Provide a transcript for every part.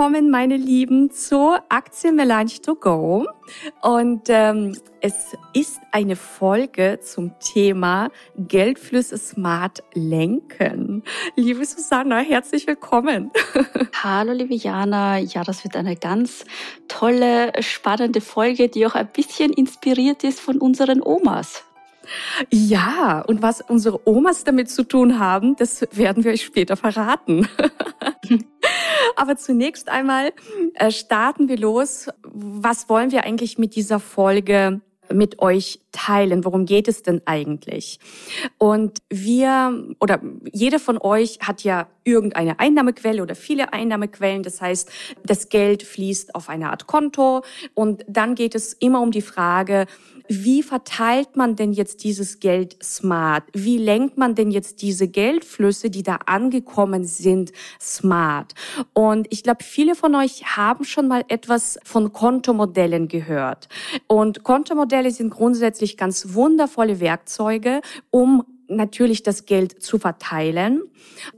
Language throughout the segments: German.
Willkommen, meine Lieben, zur Aktien Melange to Go. Und ähm, es ist eine Folge zum Thema Geldflüsse smart lenken. Liebe Susanna, herzlich willkommen. Hallo, liebe Jana. Ja, das wird eine ganz tolle, spannende Folge, die auch ein bisschen inspiriert ist von unseren Omas. Ja, und was unsere Omas damit zu tun haben, das werden wir euch später verraten. Aber zunächst einmal äh, starten wir los. Was wollen wir eigentlich mit dieser Folge mit euch teilen? Worum geht es denn eigentlich? Und wir oder jeder von euch hat ja irgendeine Einnahmequelle oder viele Einnahmequellen. Das heißt, das Geld fließt auf eine Art Konto und dann geht es immer um die Frage, wie verteilt man denn jetzt dieses Geld smart? Wie lenkt man denn jetzt diese Geldflüsse, die da angekommen sind, smart? Und ich glaube, viele von euch haben schon mal etwas von Kontomodellen gehört. Und Kontomodelle sind grundsätzlich ganz wundervolle Werkzeuge, um natürlich das Geld zu verteilen.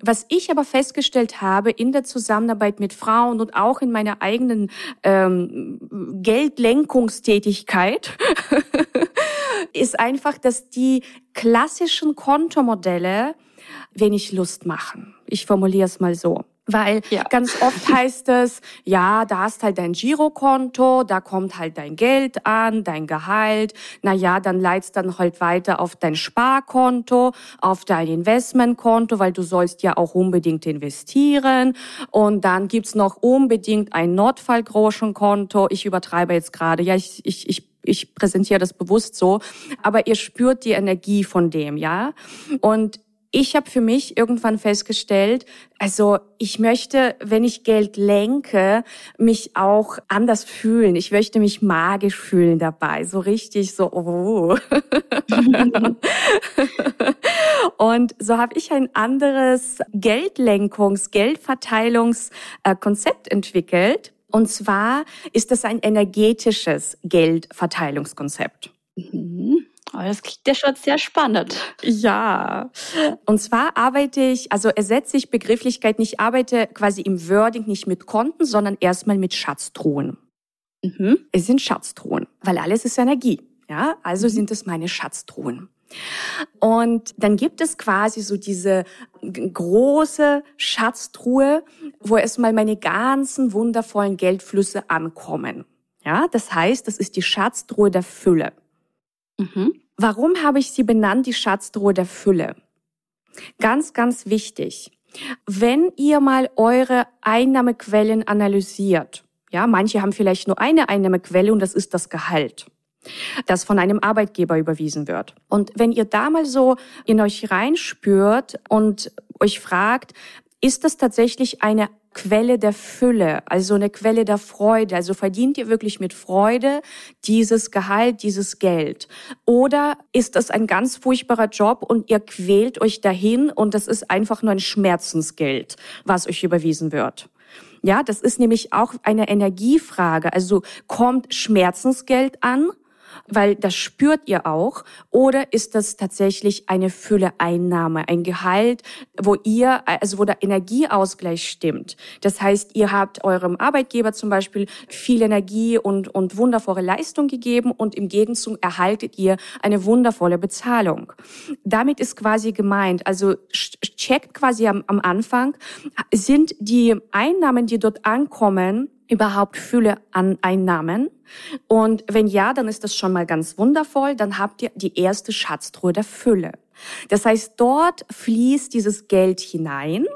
Was ich aber festgestellt habe in der Zusammenarbeit mit Frauen und auch in meiner eigenen ähm, Geldlenkungstätigkeit, ist einfach, dass die klassischen Kontomodelle wenig Lust machen. Ich formuliere es mal so. Weil ja. ganz oft heißt es, ja, da hast halt dein Girokonto, da kommt halt dein Geld an, dein Gehalt. Na ja, dann leitst dann halt weiter auf dein Sparkonto, auf dein Investmentkonto, weil du sollst ja auch unbedingt investieren. Und dann gibt's noch unbedingt ein Notfallgroschenkonto. Ich übertreibe jetzt gerade. Ja, ich, ich, ich ich präsentiere das bewusst so, aber ihr spürt die Energie von dem, ja? Und ich habe für mich irgendwann festgestellt, also ich möchte, wenn ich Geld lenke, mich auch anders fühlen. Ich möchte mich magisch fühlen dabei, so richtig so. Oh. Und so habe ich ein anderes Geldlenkungs-, Geldverteilungskonzept entwickelt. Und zwar ist das ein energetisches Geldverteilungskonzept. Mhm. Aber das klingt ja schon sehr spannend. Ja. Und zwar arbeite ich, also ersetze ich Begrifflichkeiten, ich arbeite quasi im Wording nicht mit Konten, sondern erstmal mit Schatztruhen. Mhm. Es sind Schatztruhen, weil alles ist Energie. Ja, also mhm. sind es meine Schatztruhen. Und dann gibt es quasi so diese große Schatztruhe, wo erstmal meine ganzen wundervollen Geldflüsse ankommen. Ja, das heißt, das ist die Schatztruhe der Fülle. Mhm. Warum habe ich sie benannt, die Schatztruhe der Fülle? Ganz, ganz wichtig. Wenn ihr mal eure Einnahmequellen analysiert, ja, manche haben vielleicht nur eine Einnahmequelle und das ist das Gehalt, das von einem Arbeitgeber überwiesen wird. Und wenn ihr da mal so in euch reinspürt und euch fragt, ist das tatsächlich eine Quelle der Fülle, also eine Quelle der Freude. Also verdient ihr wirklich mit Freude dieses Gehalt, dieses Geld? Oder ist das ein ganz furchtbarer Job und ihr quält euch dahin und das ist einfach nur ein Schmerzensgeld, was euch überwiesen wird? Ja, das ist nämlich auch eine Energiefrage. Also kommt Schmerzensgeld an weil das spürt ihr auch, oder ist das tatsächlich eine Fülle-Einnahme, ein Gehalt, wo ihr, also wo der Energieausgleich stimmt. Das heißt, ihr habt eurem Arbeitgeber zum Beispiel viel Energie und, und wundervolle Leistung gegeben und im Gegenzug erhaltet ihr eine wundervolle Bezahlung. Damit ist quasi gemeint, also checkt quasi am, am Anfang, sind die Einnahmen, die dort ankommen, überhaupt Fülle an Einnahmen? Und wenn ja, dann ist das schon mal ganz wundervoll. Dann habt ihr die erste Schatztruhe der Fülle. Das heißt, dort fließt dieses Geld hinein.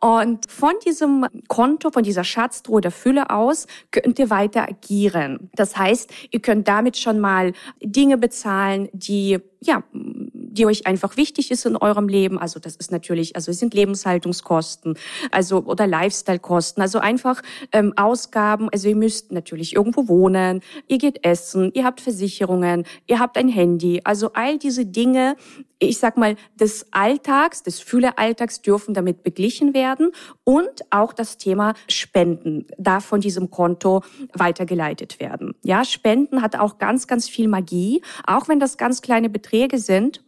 Und von diesem Konto, von dieser Schatztruhe der Fülle aus, könnt ihr weiter agieren. Das heißt, ihr könnt damit schon mal Dinge bezahlen, die, ja, die euch einfach wichtig ist in eurem Leben. Also das ist natürlich, also es sind Lebenshaltungskosten, also oder Lifestyle-Kosten, also einfach ähm, Ausgaben. Also ihr müsst natürlich irgendwo wohnen, ihr geht essen, ihr habt Versicherungen, ihr habt ein Handy. Also all diese Dinge, ich sag mal, des Alltags, des Fühlealltags dürfen damit beglichen werden und auch das Thema Spenden darf von diesem Konto weitergeleitet werden. Ja, Spenden hat auch ganz, ganz viel Magie, auch wenn das ganz kleine Beträge sind.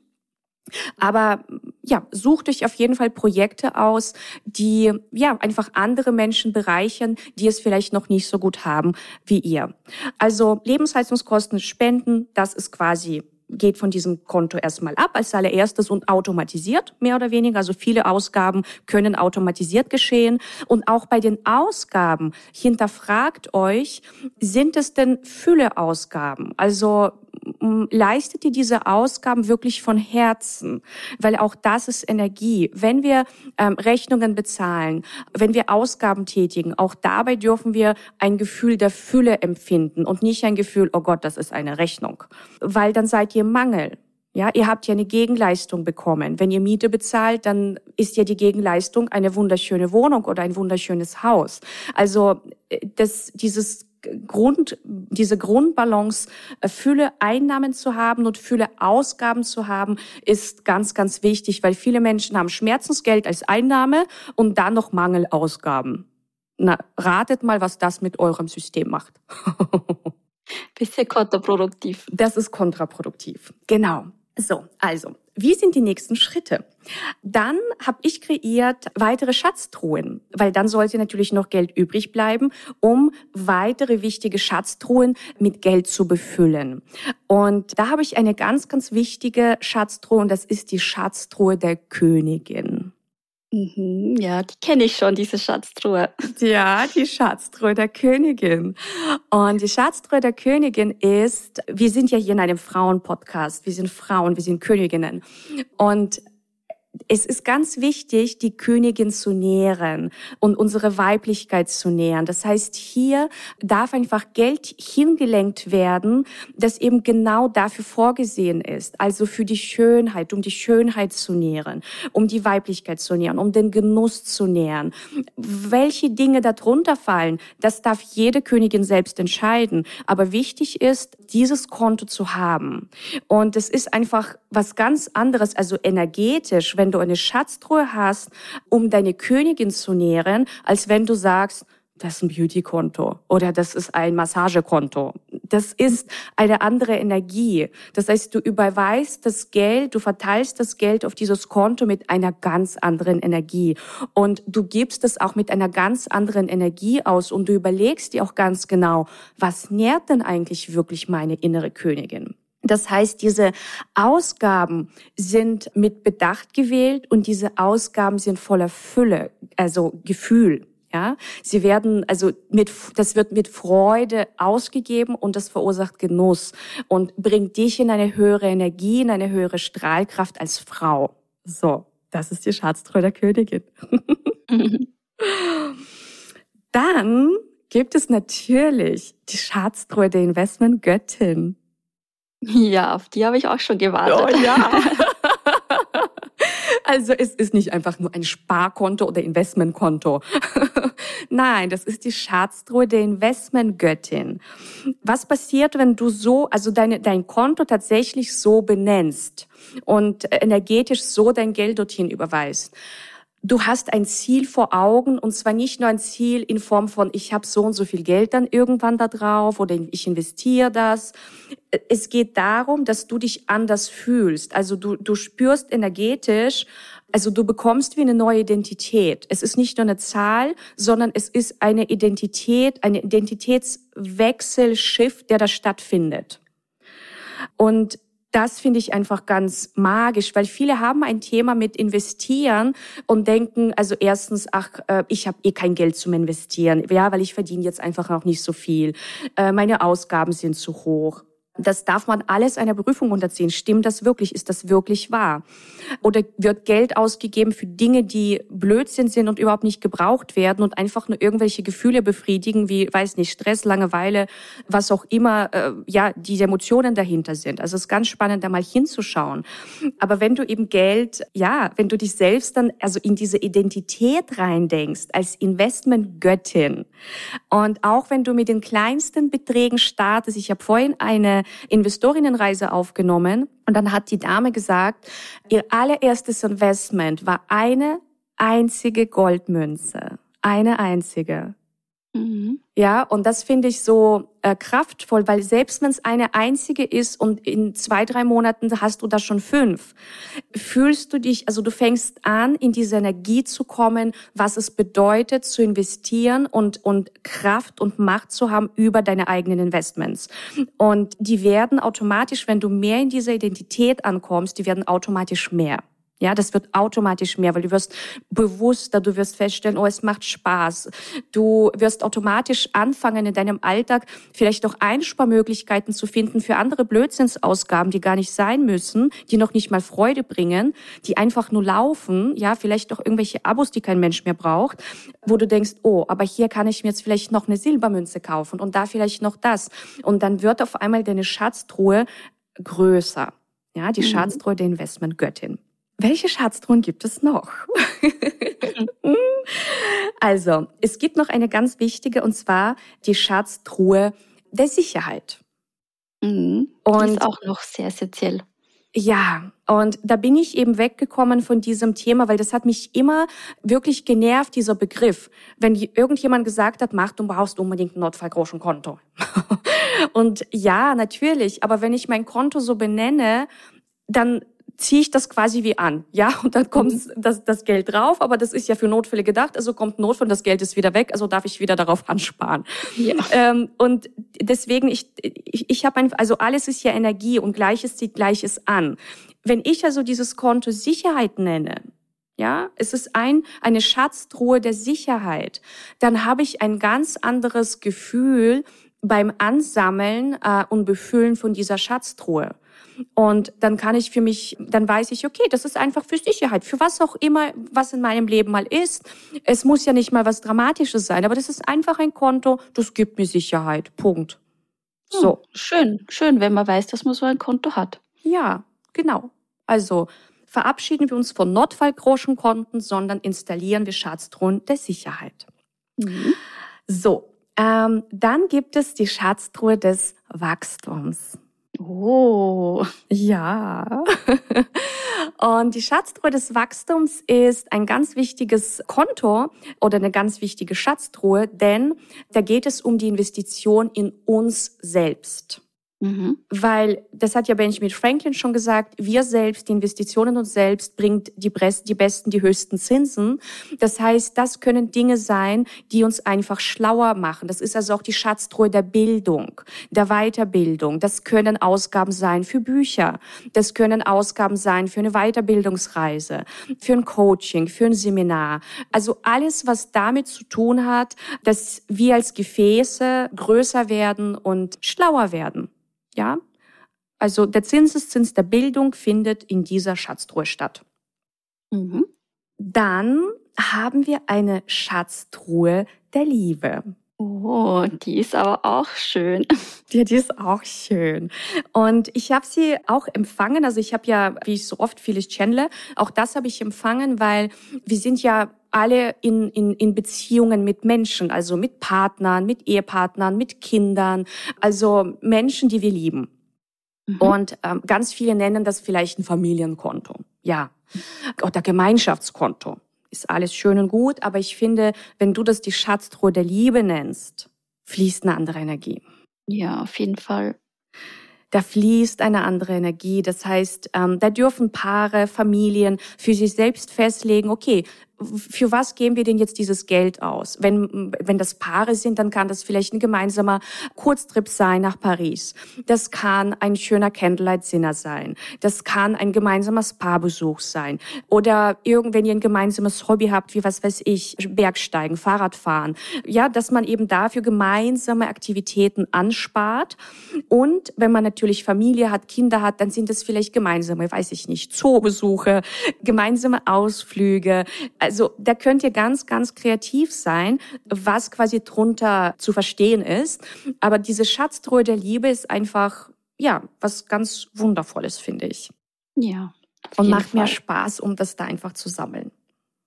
Aber ja, sucht euch auf jeden Fall Projekte aus, die ja einfach andere Menschen bereichern, die es vielleicht noch nicht so gut haben wie ihr. Also Lebenshaltungskosten, Spenden, das ist quasi geht von diesem Konto erstmal ab als allererstes und automatisiert, mehr oder weniger. Also viele Ausgaben können automatisiert geschehen. Und auch bei den Ausgaben hinterfragt euch, sind es denn Fülleausgaben? Also leistet ihr diese Ausgaben wirklich von Herzen? Weil auch das ist Energie. Wenn wir ähm, Rechnungen bezahlen, wenn wir Ausgaben tätigen, auch dabei dürfen wir ein Gefühl der Fülle empfinden und nicht ein Gefühl, oh Gott, das ist eine Rechnung. Weil dann seid ihr Mangel. Ja, ihr habt ja eine Gegenleistung bekommen. Wenn ihr Miete bezahlt, dann ist ja die Gegenleistung eine wunderschöne Wohnung oder ein wunderschönes Haus. Also äh, das, dieses Grund, diese Grundbalance, äh, Fülle Einnahmen zu haben und Fülle Ausgaben zu haben, ist ganz, ganz wichtig, weil viele Menschen haben Schmerzensgeld als Einnahme und dann noch Mangelausgaben. Na, ratet mal, was das mit eurem System macht. Bisschen kontraproduktiv. Das ist kontraproduktiv. Genau. So, also, wie sind die nächsten Schritte? Dann habe ich kreiert weitere Schatztruhen, weil dann sollte natürlich noch Geld übrig bleiben, um weitere wichtige Schatztruhen mit Geld zu befüllen. Und da habe ich eine ganz, ganz wichtige Schatztruhe und das ist die Schatztruhe der Königin. Mhm, ja, die kenne ich schon, diese Schatztruhe. Ja, die Schatztruhe der Königin. Und die Schatztruhe der Königin ist, wir sind ja hier in einem Frauenpodcast. Wir sind Frauen, wir sind Königinnen. Und es ist ganz wichtig, die Königin zu nähren und unsere Weiblichkeit zu nähren. Das heißt, hier darf einfach Geld hingelenkt werden, das eben genau dafür vorgesehen ist. Also für die Schönheit, um die Schönheit zu nähren, um die Weiblichkeit zu nähren, um den Genuss zu nähren. Welche Dinge darunter fallen, das darf jede Königin selbst entscheiden. Aber wichtig ist, dieses Konto zu haben. Und es ist einfach was ganz anderes, also energetisch, wenn du eine Schatztruhe hast, um deine Königin zu nähren, als wenn du sagst, das ist ein Beauty-Konto oder das ist ein Massagekonto. Das ist eine andere Energie. Das heißt, du überweist das Geld, du verteilst das Geld auf dieses Konto mit einer ganz anderen Energie. Und du gibst es auch mit einer ganz anderen Energie aus und du überlegst dir auch ganz genau, was nährt denn eigentlich wirklich meine innere Königin? Das heißt, diese Ausgaben sind mit Bedacht gewählt und diese Ausgaben sind voller Fülle, also Gefühl. Ja, sie werden also mit, das wird mit Freude ausgegeben und das verursacht Genuss und bringt dich in eine höhere Energie, in eine höhere Strahlkraft als Frau. So, das ist die Schatztreue der Königin. Dann gibt es natürlich die Schatztreue der Investmentgöttin. Ja, auf die habe ich auch schon gewartet. Oh ja. Also es ist nicht einfach nur ein Sparkonto oder Investmentkonto. Nein, das ist die Schatztruhe der Investmentgöttin. Was passiert, wenn du so, also deine, dein Konto tatsächlich so benennst und energetisch so dein Geld dorthin überweist? Du hast ein Ziel vor Augen und zwar nicht nur ein Ziel in Form von, ich habe so und so viel Geld dann irgendwann da drauf oder ich investiere das. Es geht darum, dass du dich anders fühlst. Also du, du spürst energetisch, also du bekommst wie eine neue Identität. Es ist nicht nur eine Zahl, sondern es ist eine Identität, eine Identitätswechselschiff, der da stattfindet. Und das finde ich einfach ganz magisch, weil viele haben ein Thema mit investieren und denken, also erstens, ach, äh, ich habe eh kein Geld zum Investieren, ja, weil ich verdiene jetzt einfach auch nicht so viel, äh, meine Ausgaben sind zu hoch. Das darf man alles einer Prüfung unterziehen. Stimmt das wirklich? Ist das wirklich wahr? Oder wird Geld ausgegeben für Dinge, die Blödsinn sind und überhaupt nicht gebraucht werden und einfach nur irgendwelche Gefühle befriedigen, wie, weiß nicht, Stress, Langeweile, was auch immer, äh, ja, die Emotionen dahinter sind. Also es ist ganz spannend, da mal hinzuschauen. Aber wenn du eben Geld, ja, wenn du dich selbst dann, also in diese Identität reindenkst, als Investmentgöttin und auch wenn du mit den kleinsten Beträgen startest, ich habe vorhin eine Investorinnenreise aufgenommen und dann hat die Dame gesagt, ihr allererstes Investment war eine einzige Goldmünze. Eine einzige. Mhm. Ja, und das finde ich so äh, kraftvoll, weil selbst wenn es eine einzige ist und in zwei, drei Monaten hast du da schon fünf, fühlst du dich, also du fängst an, in diese Energie zu kommen, was es bedeutet, zu investieren und, und Kraft und Macht zu haben über deine eigenen Investments. Und die werden automatisch, wenn du mehr in dieser Identität ankommst, die werden automatisch mehr. Ja, das wird automatisch mehr, weil du wirst bewusster, du wirst feststellen, oh, es macht Spaß. Du wirst automatisch anfangen, in deinem Alltag vielleicht auch Einsparmöglichkeiten zu finden für andere Blödsinnsausgaben, die gar nicht sein müssen, die noch nicht mal Freude bringen, die einfach nur laufen, ja, vielleicht auch irgendwelche Abos, die kein Mensch mehr braucht, wo du denkst, oh, aber hier kann ich mir jetzt vielleicht noch eine Silbermünze kaufen und da vielleicht noch das. Und dann wird auf einmal deine Schatztruhe größer. Ja, die mhm. Schatztruhe der Investmentgöttin. Welche Schatztruhen gibt es noch? also, es gibt noch eine ganz wichtige, und zwar die Schatztruhe der Sicherheit. Mhm. Und ist auch noch sehr essentiell. Ja, und da bin ich eben weggekommen von diesem Thema, weil das hat mich immer wirklich genervt, dieser Begriff. Wenn irgendjemand gesagt hat, mach, du brauchst unbedingt ein Notfallgroschenkonto. und ja, natürlich, aber wenn ich mein Konto so benenne, dann ziehe ich das quasi wie an, ja, und dann kommt mhm. das, das Geld drauf, aber das ist ja für Notfälle gedacht, also kommt Notfall, das Geld ist wieder weg, also darf ich wieder darauf ansparen. Ja. Ähm, und deswegen, ich, ich, ich habe also alles ist ja Energie und Gleiches zieht Gleiches an. Wenn ich also dieses Konto Sicherheit nenne, ja, es ist ein, eine Schatztruhe der Sicherheit, dann habe ich ein ganz anderes Gefühl beim Ansammeln äh, und Befüllen von dieser Schatztruhe. Und dann kann ich für mich, dann weiß ich, okay, das ist einfach für Sicherheit, für was auch immer, was in meinem Leben mal ist. Es muss ja nicht mal was Dramatisches sein, aber das ist einfach ein Konto, das gibt mir Sicherheit. Punkt. Hm, so. Hm, schön, schön, wenn man weiß, dass man so ein Konto hat. Ja, genau. Also verabschieden wir uns von Notfallgroschenkonten, sondern installieren wir Schatztruhen der Sicherheit. Mhm. So, ähm, dann gibt es die Schatztruhe des Wachstums. Oh, ja. Und die Schatztruhe des Wachstums ist ein ganz wichtiges Konto oder eine ganz wichtige Schatztruhe, denn da geht es um die Investition in uns selbst. Mhm. Weil, das hat ja Benjamin Franklin schon gesagt, wir selbst, die Investitionen uns selbst bringt die, die besten, die höchsten Zinsen. Das heißt, das können Dinge sein, die uns einfach schlauer machen. Das ist also auch die Schatztruhe der Bildung, der Weiterbildung. Das können Ausgaben sein für Bücher. Das können Ausgaben sein für eine Weiterbildungsreise, für ein Coaching, für ein Seminar. Also alles, was damit zu tun hat, dass wir als Gefäße größer werden und schlauer werden. Ja, also der Zinseszins der Bildung findet in dieser Schatztruhe statt. Mhm. Dann haben wir eine Schatztruhe der Liebe. Oh, die ist aber auch schön. Ja, die ist auch schön. Und ich habe sie auch empfangen. Also ich habe ja, wie ich so oft vieles channele, auch das habe ich empfangen, weil wir sind ja alle in, in, in Beziehungen mit Menschen, also mit Partnern, mit Ehepartnern, mit Kindern, also Menschen, die wir lieben. Mhm. Und ähm, ganz viele nennen das vielleicht ein Familienkonto. Ja. Oder Gemeinschaftskonto. Ist alles schön und gut, aber ich finde, wenn du das die Schatztruhe der Liebe nennst, fließt eine andere Energie. Ja, auf jeden Fall da fließt eine andere Energie. Das heißt, ähm, da dürfen Paare, Familien für sich selbst festlegen, okay, für was geben wir denn jetzt dieses Geld aus? Wenn, wenn das Paare sind, dann kann das vielleicht ein gemeinsamer Kurztrip sein nach Paris. Das kann ein schöner Candlelight-Dinner sein. Das kann ein gemeinsamer Spa-Besuch sein. Oder irgend, wenn ihr ein gemeinsames Hobby habt, wie was weiß ich, Bergsteigen, Fahrradfahren. Ja, dass man eben dafür gemeinsame Aktivitäten anspart. Und wenn man natürlich Familie hat, Kinder hat, dann sind es vielleicht gemeinsame, weiß ich nicht, Zoobesuche, gemeinsame Ausflüge. Also da könnt ihr ganz, ganz kreativ sein, was quasi drunter zu verstehen ist. Aber diese Schatztruhe der Liebe ist einfach, ja, was ganz Wundervolles, finde ich. Ja. Und macht Fall. mehr Spaß, um das da einfach zu sammeln.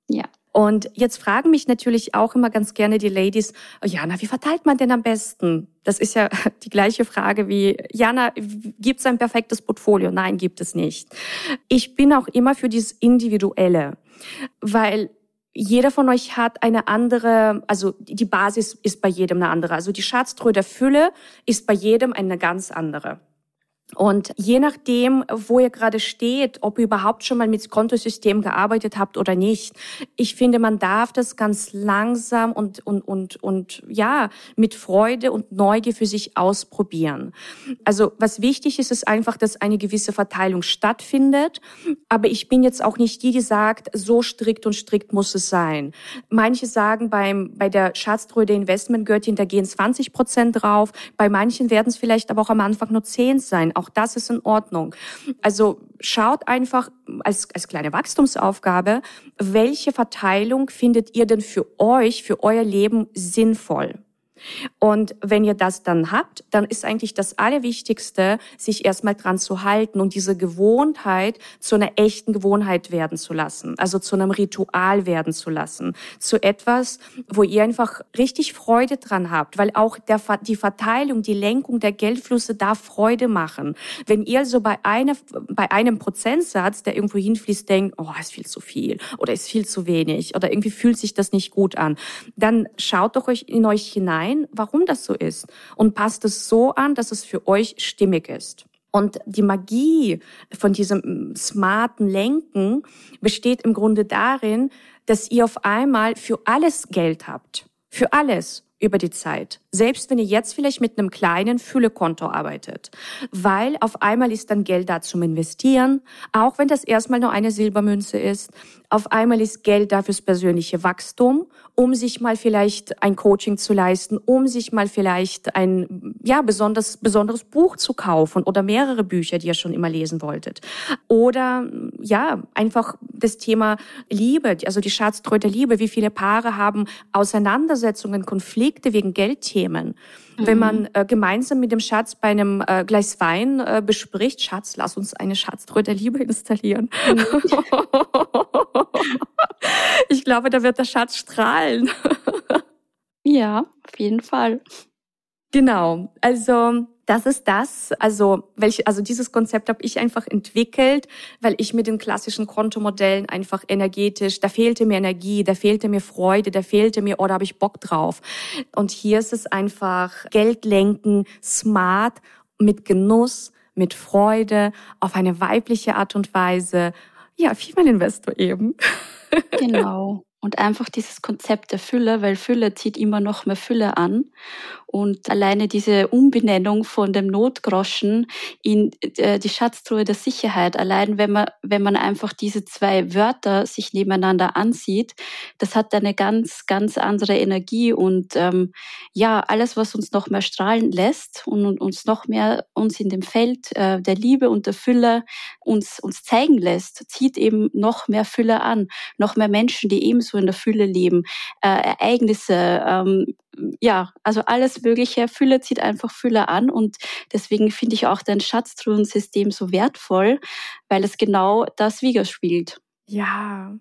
Ja. Und jetzt fragen mich natürlich auch immer ganz gerne die Ladies, oh Jana, wie verteilt man denn am besten? Das ist ja die gleiche Frage wie, Jana, gibt es ein perfektes Portfolio? Nein, gibt es nicht. Ich bin auch immer für dieses Individuelle, weil jeder von euch hat eine andere, also die Basis ist bei jedem eine andere. Also die Schatztruhe der Fülle ist bei jedem eine ganz andere. Und je nachdem, wo ihr gerade steht, ob ihr überhaupt schon mal mit Kontosystem gearbeitet habt oder nicht, ich finde, man darf das ganz langsam und, und, und, und ja, mit Freude und Neugier für sich ausprobieren. Also was wichtig ist, ist einfach, dass eine gewisse Verteilung stattfindet. Aber ich bin jetzt auch nicht die, die sagt, so strikt und strikt muss es sein. Manche sagen, beim, bei der Schatztruhe der Investmentgöttin, da gehen 20 Prozent drauf. Bei manchen werden es vielleicht aber auch am Anfang nur 10 sein auch das ist in Ordnung. Also schaut einfach als, als kleine Wachstumsaufgabe, welche Verteilung findet ihr denn für euch, für euer Leben sinnvoll? Und wenn ihr das dann habt, dann ist eigentlich das Allerwichtigste, sich erstmal dran zu halten und diese Gewohnheit zu einer echten Gewohnheit werden zu lassen, also zu einem Ritual werden zu lassen, zu etwas, wo ihr einfach richtig Freude dran habt, weil auch der, die Verteilung, die Lenkung der Geldflüsse darf Freude machen. Wenn ihr also bei, einer, bei einem Prozentsatz, der irgendwo hinfließt, denkt, oh, ist viel zu viel oder ist viel zu wenig oder irgendwie fühlt sich das nicht gut an, dann schaut doch euch in euch hinein, ein, warum das so ist und passt es so an, dass es für euch stimmig ist. Und die Magie von diesem smarten Lenken besteht im Grunde darin, dass ihr auf einmal für alles Geld habt. Für alles über die Zeit. Selbst wenn ihr jetzt vielleicht mit einem kleinen Füllekonto arbeitet. Weil auf einmal ist dann Geld da zum Investieren, auch wenn das erstmal nur eine Silbermünze ist. Auf einmal ist Geld da fürs persönliche Wachstum, um sich mal vielleicht ein Coaching zu leisten, um sich mal vielleicht ein, ja, besonders, besonderes Buch zu kaufen oder mehrere Bücher, die ihr schon immer lesen wolltet. Oder, ja, einfach das Thema Liebe, also die Schatztreue der Liebe. Wie viele Paare haben Auseinandersetzungen, Konflikte wegen Geldthemen? Mhm. Wenn man äh, gemeinsam mit dem Schatz bei einem äh, Gleis Wein äh, bespricht, Schatz, lass uns eine Schatztreue der Liebe installieren. Mhm. ich glaube, da wird der Schatz strahlen. ja, auf jeden Fall. Genau. Also das ist das, also welche, also dieses Konzept habe ich einfach entwickelt, weil ich mit den klassischen Kontomodellen einfach energetisch, da fehlte mir Energie, da fehlte mir Freude, da fehlte mir, oh, da habe ich Bock drauf. Und hier ist es einfach Geld lenken, smart, mit Genuss, mit Freude, auf eine weibliche Art und Weise. Ja, Female Investor eben. Genau. Und einfach dieses Konzept der Fülle, weil Fülle zieht immer noch mehr Fülle an. Und alleine diese Umbenennung von dem Notgroschen in äh, die Schatztruhe der Sicherheit, allein wenn man, wenn man einfach diese zwei Wörter sich nebeneinander ansieht, das hat eine ganz, ganz andere Energie und ähm, ja, alles, was uns noch mehr strahlen lässt und, uns noch mehr uns in dem Feld äh, der Liebe und der Fülle uns, uns zeigen lässt, zieht eben noch mehr Fülle an, noch mehr Menschen, die ebenso in der Fülle leben, äh, Ereignisse, ähm, ja, also alles Mögliche. Fülle zieht einfach Fülle an und deswegen finde ich auch dein Schatztruhensystem so wertvoll, weil es genau das widerspiegelt. Ja,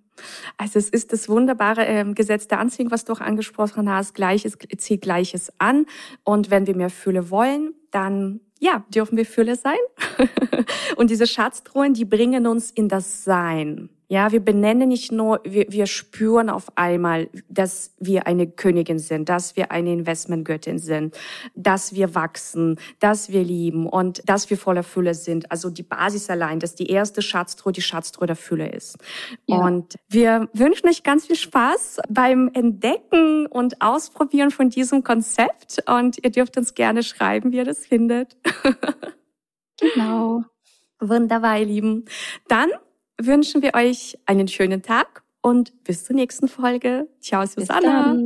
also es ist das wunderbare ähm, Gesetz der Anziehung, was du auch angesprochen hast. Gleiches zieht Gleiches an. Und wenn wir mehr Fülle wollen, dann ja, dürfen wir Fülle sein. und diese Schatztruhen, die bringen uns in das Sein Ja, wir benennen nicht nur, wir, wir spüren auf einmal, dass wir eine Königin sind, dass wir eine Investmentgöttin sind, dass wir wachsen, dass wir lieben und dass wir voller Fülle sind. Also die Basis allein, dass die erste Schatztruhe die Schatztruhe der Fülle ist. Ja. Und wir wünschen euch ganz viel Spaß beim Entdecken und Ausprobieren von diesem Konzept und ihr dürft uns gerne schreiben, wie ihr das findet. genau. Wunderbar, ihr Lieben. Dann wünschen wir euch einen schönen Tag und bis zur nächsten Folge. Ciao, Susanna.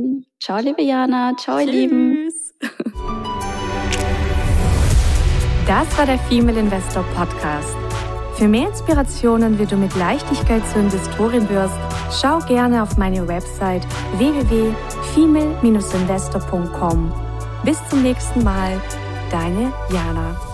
Ciao, liebe Jana. Ciao, ihr Lieben. Das war der Female Investor Podcast. Für mehr Inspirationen, wie du mit Leichtigkeit zur Investorin wirst, schau gerne auf meine Website www.female-investor.com. Bis zum nächsten Mal, deine Jana.